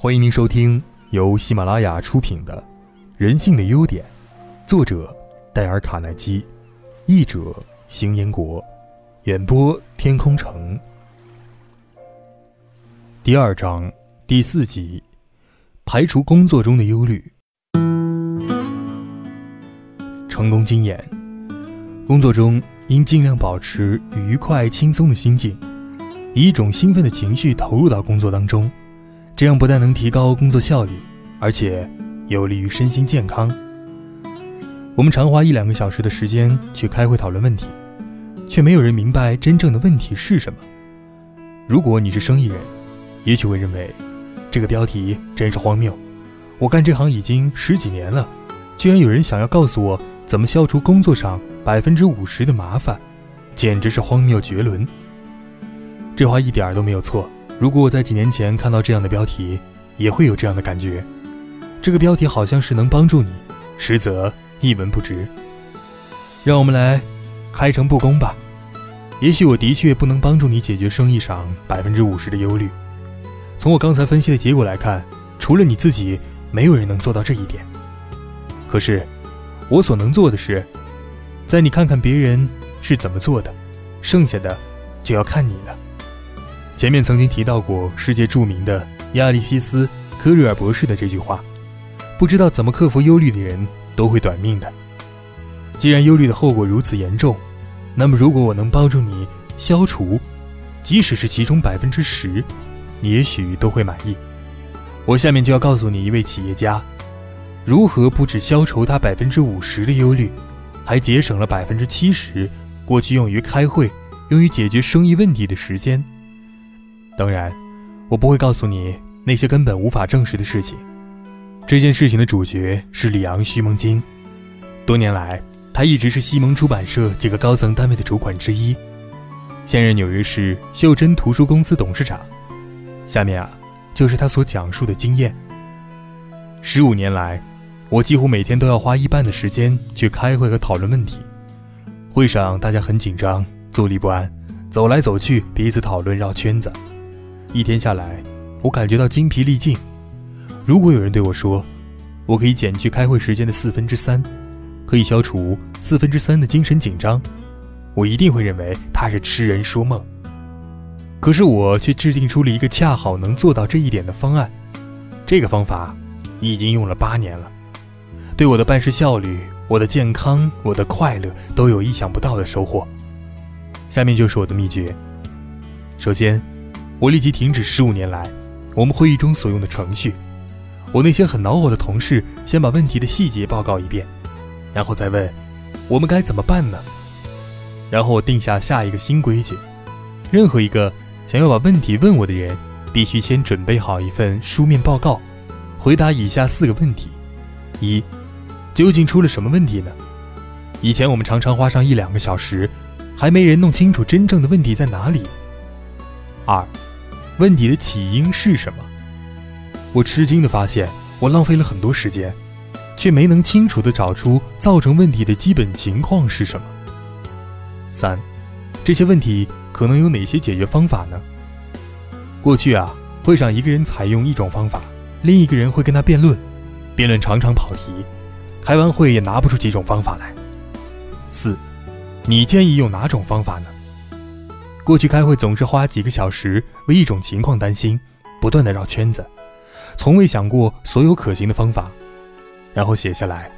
欢迎您收听由喜马拉雅出品的《人性的优点》，作者戴尔·卡耐基，译者邢彦国，演播天空城。第二章第四集：排除工作中的忧虑。成功经验：工作中应尽量保持愉快轻松的心境，以一种兴奋的情绪投入到工作当中。这样不但能提高工作效率，而且有利于身心健康。我们常花一两个小时的时间去开会讨论问题，却没有人明白真正的问题是什么。如果你是生意人，也许会认为这个标题真是荒谬。我干这行已经十几年了，居然有人想要告诉我怎么消除工作上百分之五十的麻烦，简直是荒谬绝伦。这话一点都没有错。如果我在几年前看到这样的标题，也会有这样的感觉。这个标题好像是能帮助你，实则一文不值。让我们来开诚布公吧。也许我的确不能帮助你解决生意上百分之五十的忧虑。从我刚才分析的结果来看，除了你自己，没有人能做到这一点。可是，我所能做的是，在你看看别人是怎么做的，剩下的就要看你了。前面曾经提到过世界著名的亚历西斯·科瑞尔博士的这句话：“不知道怎么克服忧虑的人都会短命的。”既然忧虑的后果如此严重，那么如果我能帮助你消除，即使是其中百分之十，你也许都会满意。我下面就要告诉你一位企业家，如何不止消除他百分之五十的忧虑，还节省了百分之七十过去用于开会、用于解决生意问题的时间。当然，我不会告诉你那些根本无法证实的事情。这件事情的主角是里昂·徐蒙金，多年来，他一直是西蒙出版社几个高层单位的主管之一，现任纽约市袖珍图书公司董事长。下面啊，就是他所讲述的经验。十五年来，我几乎每天都要花一半的时间去开会和讨论问题。会上大家很紧张，坐立不安，走来走去，彼此讨论，绕圈子。一天下来，我感觉到精疲力尽。如果有人对我说，我可以减去开会时间的四分之三，可以消除四分之三的精神紧张，我一定会认为他是痴人说梦。可是我却制定出了一个恰好能做到这一点的方案。这个方法已经用了八年了，对我的办事效率、我的健康、我的快乐都有意想不到的收获。下面就是我的秘诀。首先。我立即停止十五年来我们会议中所用的程序。我那些很恼火的同事先把问题的细节报告一遍，然后再问我们该怎么办呢？然后我定下下一个新规矩：任何一个想要把问题问我的人，必须先准备好一份书面报告，回答以下四个问题：一、究竟出了什么问题呢？以前我们常常花上一两个小时，还没人弄清楚真正的问题在哪里。二。问题的起因是什么？我吃惊地发现，我浪费了很多时间，却没能清楚地找出造成问题的基本情况是什么。三，这些问题可能有哪些解决方法呢？过去啊，会上一个人采用一种方法，另一个人会跟他辩论，辩论常常跑题，开完会也拿不出几种方法来。四，你建议用哪种方法呢？过去开会总是花几个小时为一种情况担心，不断的绕圈子，从未想过所有可行的方法，然后写下来，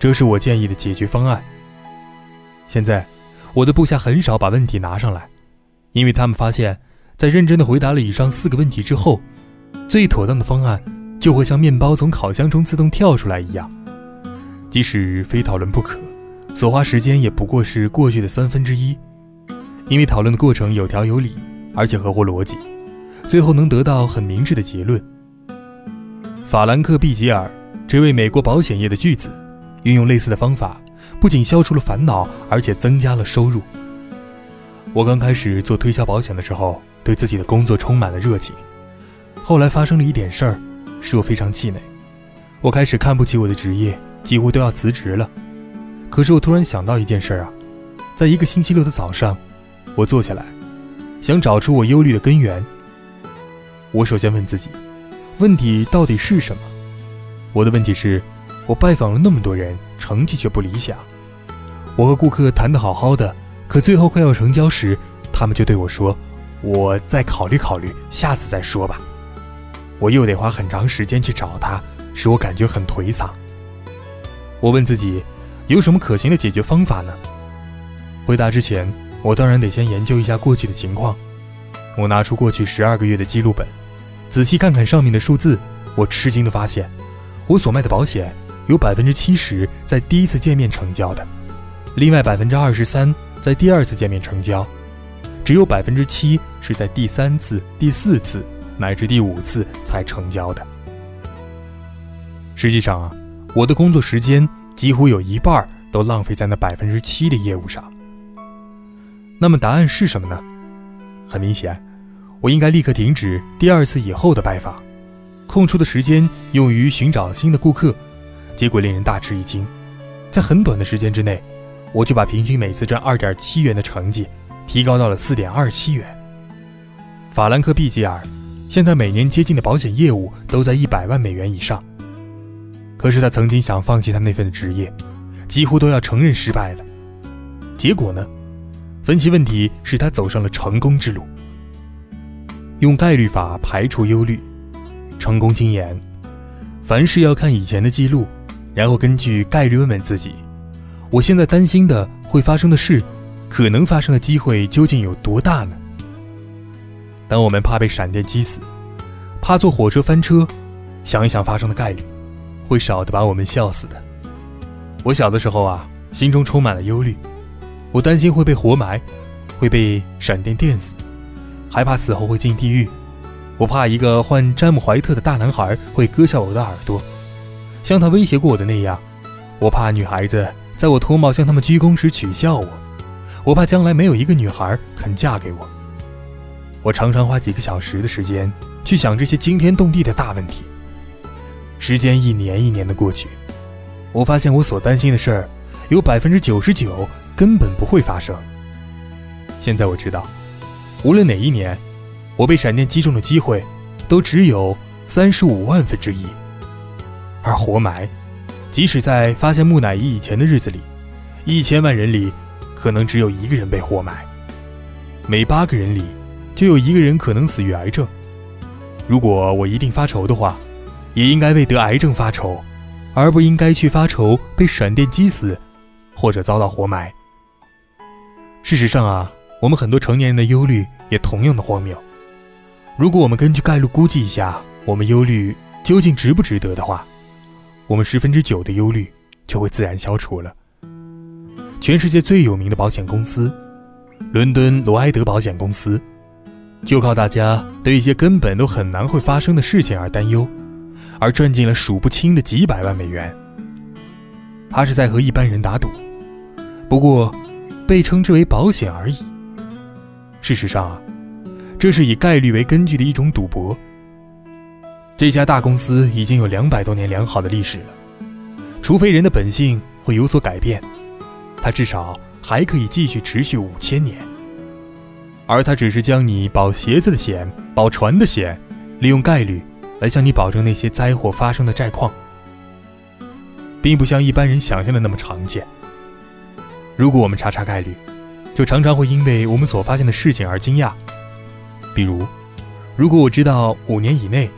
这是我建议的解决方案。现在，我的部下很少把问题拿上来，因为他们发现，在认真的回答了以上四个问题之后，最妥当的方案就会像面包从烤箱中自动跳出来一样，即使非讨论不可，所花时间也不过是过去的三分之一。因为讨论的过程有条有理，而且合乎逻辑，最后能得到很明智的结论。法兰克·毕吉尔这位美国保险业的巨子，运用类似的方法，不仅消除了烦恼，而且增加了收入。我刚开始做推销保险的时候，对自己的工作充满了热情。后来发生了一点事儿，使我非常气馁。我开始看不起我的职业，几乎都要辞职了。可是我突然想到一件事儿啊，在一个星期六的早上。我坐下来，想找出我忧虑的根源。我首先问自己：问题到底是什么？我的问题是，我拜访了那么多人，成绩却不理想。我和顾客谈得好好的，可最后快要成交时，他们就对我说：“我再考虑考虑，下次再说吧。”我又得花很长时间去找他，使我感觉很颓丧。我问自己，有什么可行的解决方法呢？回答之前，我当然得先研究一下过去的情况。我拿出过去十二个月的记录本，仔细看看上面的数字，我吃惊地发现，我所卖的保险有百分之七十在第一次见面成交的，另外百分之二十三在第二次见面成交，只有百分之七是在第三次、第四次乃至第五次才成交的。实际上啊，我的工作时间几乎有一半都浪费在那百分之七的业务上。那么答案是什么呢？很明显，我应该立刻停止第二次以后的拜访，空出的时间用于寻找新的顾客。结果令人大吃一惊，在很短的时间之内，我就把平均每次赚二点七元的成绩提高到了四点二七元。法兰克·毕吉尔现在每年接近的保险业务都在一百万美元以上，可是他曾经想放弃他那份职业，几乎都要承认失败了。结果呢？分析问题使他走上了成功之路。用概率法排除忧虑，成功经验。凡事要看以前的记录，然后根据概率问问自己：我现在担心的会发生的事，可能发生的机会究竟有多大呢？当我们怕被闪电击死，怕坐火车翻车，想一想发生的概率，会少得把我们笑死的。我小的时候啊，心中充满了忧虑。我担心会被活埋，会被闪电电死，害怕死后会进地狱。我怕一个患詹姆怀特的大男孩会割下我的耳朵，像他威胁过我的那样。我怕女孩子在我脱帽向他们鞠躬时取笑我。我怕将来没有一个女孩肯嫁给我。我常常花几个小时的时间去想这些惊天动地的大问题。时间一年一年的过去，我发现我所担心的事儿有百分之九十九。根本不会发生。现在我知道，无论哪一年，我被闪电击中的机会都只有三十五万分之一。而活埋，即使在发现木乃伊以前的日子里，一千万人里可能只有一个人被活埋，每八个人里就有一个人可能死于癌症。如果我一定发愁的话，也应该为得癌症发愁，而不应该去发愁被闪电击死，或者遭到活埋。事实上啊，我们很多成年人的忧虑也同样的荒谬。如果我们根据概率估计一下，我们忧虑究竟值不值得的话，我们十分之九的忧虑就会自然消除了。全世界最有名的保险公司——伦敦罗埃德保险公司，就靠大家对一些根本都很难会发生的事情而担忧，而赚进了数不清的几百万美元。他是在和一般人打赌，不过。被称之为保险而已。事实上啊，这是以概率为根据的一种赌博。这家大公司已经有两百多年良好的历史了，除非人的本性会有所改变，它至少还可以继续持续五千年。而它只是将你保鞋子的险、保船的险，利用概率来向你保证那些灾祸发生的债况，并不像一般人想象的那么常见。如果我们查查概率，就常常会因为我们所发现的事情而惊讶。比如，如果我知道五年以内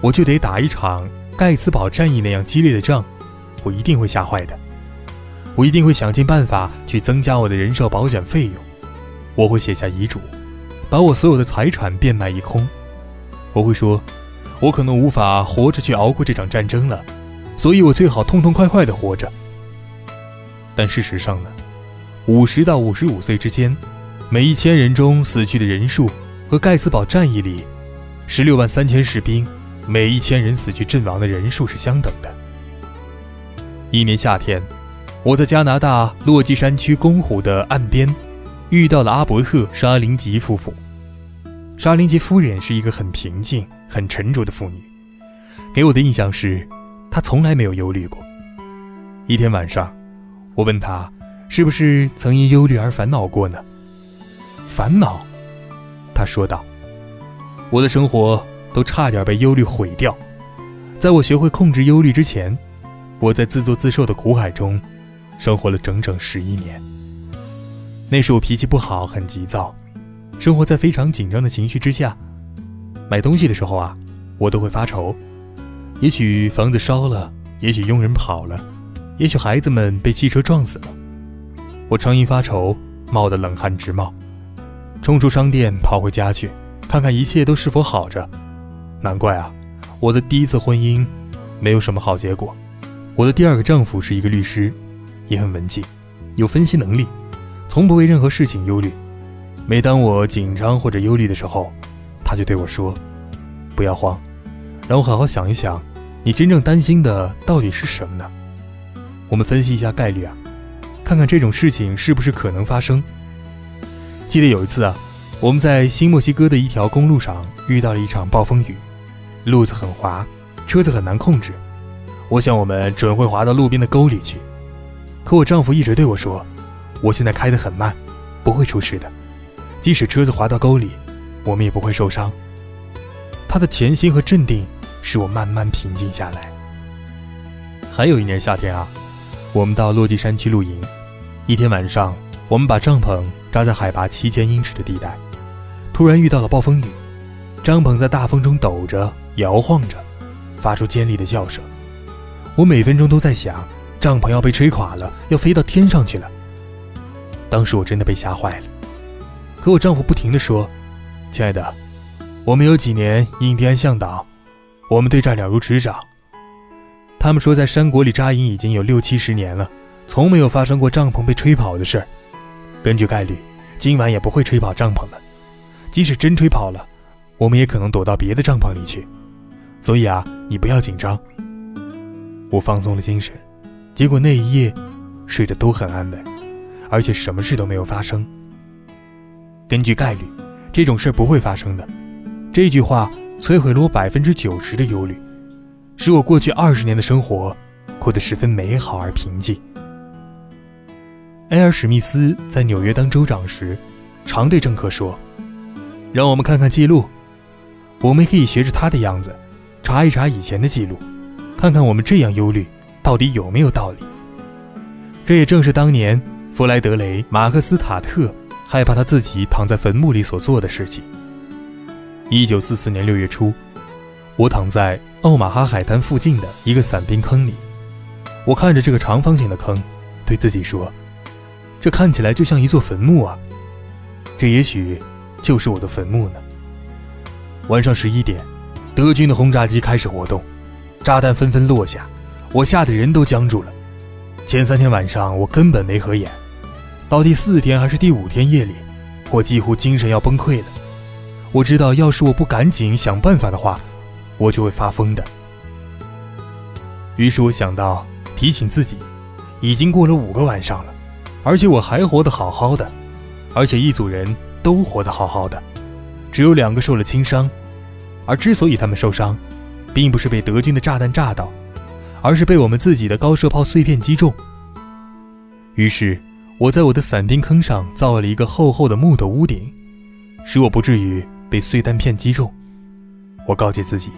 我就得打一场盖茨堡战役那样激烈的仗，我一定会吓坏的。我一定会想尽办法去增加我的人寿保险费用。我会写下遗嘱，把我所有的财产变卖一空。我会说，我可能无法活着去熬过这场战争了，所以我最好痛痛快快地活着。但事实上呢？五十到五十五岁之间，每一千人中死去的人数和盖茨堡战役里十六万三千士兵每一千人死去阵亡的人数是相等的。一年夏天，我在加拿大落基山区公湖的岸边遇到了阿伯特·沙林吉夫妇。沙林吉夫人是一个很平静、很沉着的妇女，给我的印象是，她从来没有忧虑过。一天晚上，我问她。是不是曾因忧虑而烦恼过呢？烦恼，他说道：“我的生活都差点被忧虑毁掉。”在我学会控制忧虑之前，我在自作自受的苦海中生活了整整十一年。那时我脾气不好，很急躁，生活在非常紧张的情绪之下。买东西的时候啊，我都会发愁，也许房子烧了，也许佣人跑了，也许孩子们被汽车撞死了。我常因发愁，冒得冷汗直冒，冲出商店，跑回家去，看看一切都是否好着。难怪啊，我的第一次婚姻没有什么好结果。我的第二个丈夫是一个律师，也很文静，有分析能力，从不为任何事情忧虑。每当我紧张或者忧虑的时候，他就对我说：“不要慌，让我好好想一想，你真正担心的到底是什么呢？我们分析一下概率啊，看看这种事情是不是可能发生。”记得有一次啊，我们在新墨西哥的一条公路上遇到了一场暴风雨。路子很滑，车子很难控制。我想我们准会滑到路边的沟里去。可我丈夫一直对我说：“我现在开得很慢，不会出事的。即使车子滑到沟里，我们也不会受伤。”他的潜心和镇定使我慢慢平静下来。还有一年夏天啊，我们到落基山区露营。一天晚上，我们把帐篷扎在海拔七千英尺的地带，突然遇到了暴风雨，帐篷在大风中抖着。摇晃着，发出尖利的叫声。我每分钟都在想，帐篷要被吹垮了，要飞到天上去了。当时我真的被吓坏了。可我丈夫不停地说：“亲爱的，我们有几年印第安向导，我们对这儿了如指掌。他们说，在山谷里扎营已经有六七十年了，从没有发生过帐篷被吹跑的事儿。根据概率，今晚也不会吹跑帐篷的。即使真吹跑了，我们也可能躲到别的帐篷里去。”所以啊，你不要紧张。我放松了精神，结果那一夜睡得都很安稳，而且什么事都没有发生。根据概率，这种事不会发生的。这句话摧毁了我百分之九十的忧虑，使我过去二十年的生活过得十分美好而平静。埃尔史密斯在纽约当州长时，常对政客说：“让我们看看记录，我们可以学着他的样子。”查一查以前的记录，看看我们这样忧虑到底有没有道理。这也正是当年弗莱德雷·马克斯塔特害怕他自己躺在坟墓里所做的事情。一九四四年六月初，我躺在奥马哈海滩附近的一个散兵坑里，我看着这个长方形的坑，对自己说：“这看起来就像一座坟墓啊，这也许就是我的坟墓呢。”晚上十一点。德军的轰炸机开始活动，炸弹纷纷落下，我吓得人都僵住了。前三天晚上我根本没合眼，到第四天还是第五天夜里，我几乎精神要崩溃了。我知道，要是我不赶紧想办法的话，我就会发疯的。于是我想到提醒自己，已经过了五个晚上了，而且我还活得好好的，而且一组人都活得好好的，只有两个受了轻伤。而之所以他们受伤，并不是被德军的炸弹炸到，而是被我们自己的高射炮碎片击中。于是，我在我的伞兵坑上造了一个厚厚的木头屋顶，使我不至于被碎弹片击中。我告诫自己，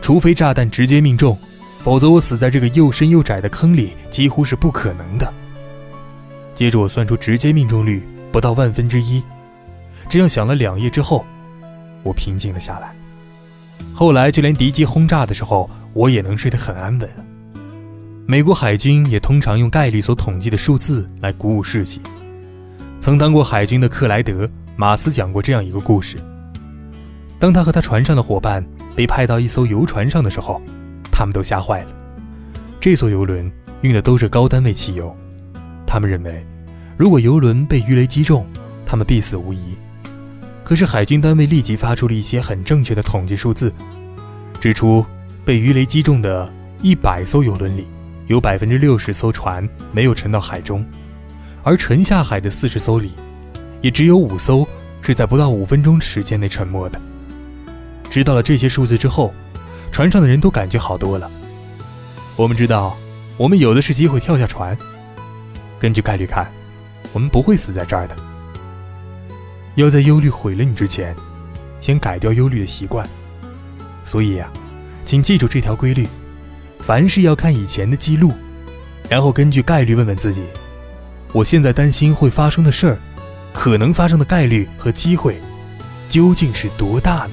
除非炸弹直接命中，否则我死在这个又深又窄的坑里几乎是不可能的。接着，我算出直接命中率不到万分之一。这样想了两夜之后，我平静了下来。后来，就连敌机轰炸的时候，我也能睡得很安稳。美国海军也通常用概率所统计的数字来鼓舞士气。曾当过海军的克莱德·马斯讲过这样一个故事：当他和他船上的伙伴被派到一艘游船上的时候，他们都吓坏了。这艘游轮运的都是高单位汽油，他们认为，如果游轮被鱼雷击中，他们必死无疑。可是海军单位立即发出了一些很正确的统计数字，指出被鱼雷击中的一百艘游轮里，有百分之六十艘船没有沉到海中，而沉下海的四十艘里，也只有五艘是在不到五分钟时间内沉没的。知道了这些数字之后，船上的人都感觉好多了。我们知道，我们有的是机会跳下船。根据概率看，我们不会死在这儿的。要在忧虑毁了你之前，先改掉忧虑的习惯。所以呀，请记住这条规律：凡事要看以前的记录，然后根据概率问问自己：我现在担心会发生的事儿，可能发生的概率和机会，究竟是多大呢？